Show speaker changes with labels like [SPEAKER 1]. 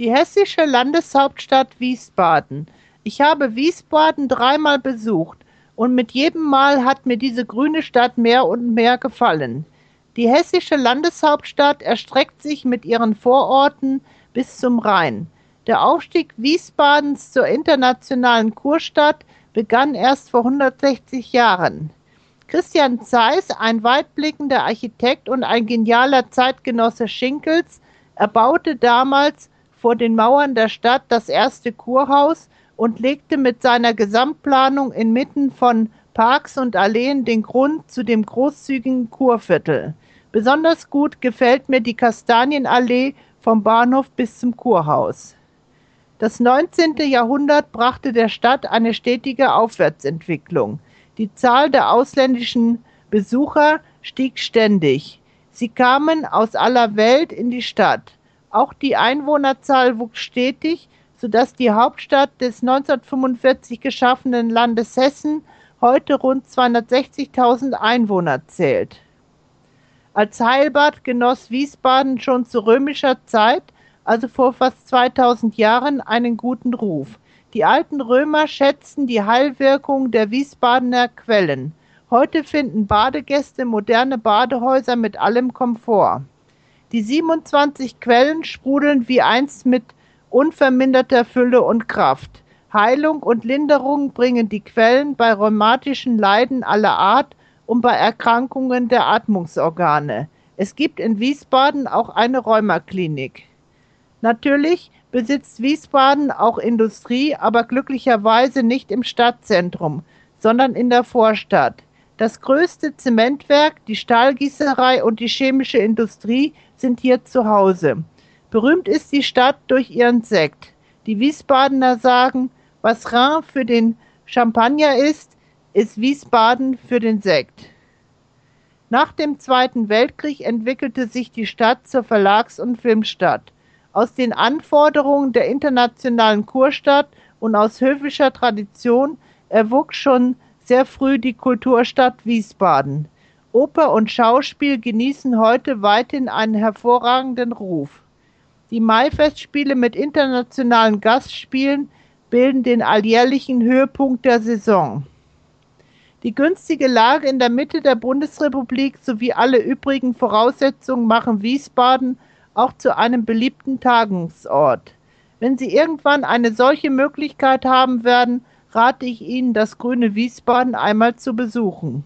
[SPEAKER 1] Die hessische Landeshauptstadt Wiesbaden. Ich habe Wiesbaden dreimal besucht und mit jedem Mal hat mir diese grüne Stadt mehr und mehr gefallen. Die hessische Landeshauptstadt erstreckt sich mit ihren Vororten bis zum Rhein. Der Aufstieg Wiesbadens zur internationalen Kurstadt begann erst vor 160 Jahren. Christian Zeiss, ein weitblickender Architekt und ein genialer Zeitgenosse Schinkels, erbaute damals vor den Mauern der Stadt das erste Kurhaus und legte mit seiner Gesamtplanung inmitten von Parks und Alleen den Grund zu dem großzügigen Kurviertel. Besonders gut gefällt mir die Kastanienallee vom Bahnhof bis zum Kurhaus. Das 19. Jahrhundert brachte der Stadt eine stetige Aufwärtsentwicklung. Die Zahl der ausländischen Besucher stieg ständig. Sie kamen aus aller Welt in die Stadt. Auch die Einwohnerzahl wuchs stetig, sodass die Hauptstadt des 1945 geschaffenen Landes Hessen heute rund 260.000 Einwohner zählt. Als Heilbad genoss Wiesbaden schon zu römischer Zeit, also vor fast 2000 Jahren, einen guten Ruf. Die alten Römer schätzten die Heilwirkung der Wiesbadener Quellen. Heute finden Badegäste moderne Badehäuser mit allem Komfort. Die 27 Quellen sprudeln wie einst mit unverminderter Fülle und Kraft. Heilung und Linderung bringen die Quellen bei rheumatischen Leiden aller Art und bei Erkrankungen der Atmungsorgane. Es gibt in Wiesbaden auch eine Rheumaklinik. Natürlich besitzt Wiesbaden auch Industrie, aber glücklicherweise nicht im Stadtzentrum, sondern in der Vorstadt. Das größte Zementwerk, die Stahlgießerei und die chemische Industrie sind hier zu Hause. Berühmt ist die Stadt durch ihren Sekt. Die Wiesbadener sagen, was Rhin für den Champagner ist, ist Wiesbaden für den Sekt. Nach dem Zweiten Weltkrieg entwickelte sich die Stadt zur Verlags- und Filmstadt. Aus den Anforderungen der internationalen Kurstadt und aus höfischer Tradition erwuchs schon sehr früh die Kulturstadt Wiesbaden. Oper und Schauspiel genießen heute weithin einen hervorragenden Ruf. Die Maifestspiele mit internationalen Gastspielen bilden den alljährlichen Höhepunkt der Saison. Die günstige Lage in der Mitte der Bundesrepublik sowie alle übrigen Voraussetzungen machen Wiesbaden auch zu einem beliebten Tagungsort. Wenn Sie irgendwann eine solche Möglichkeit haben werden, rate ich Ihnen, das grüne Wiesbaden einmal zu besuchen.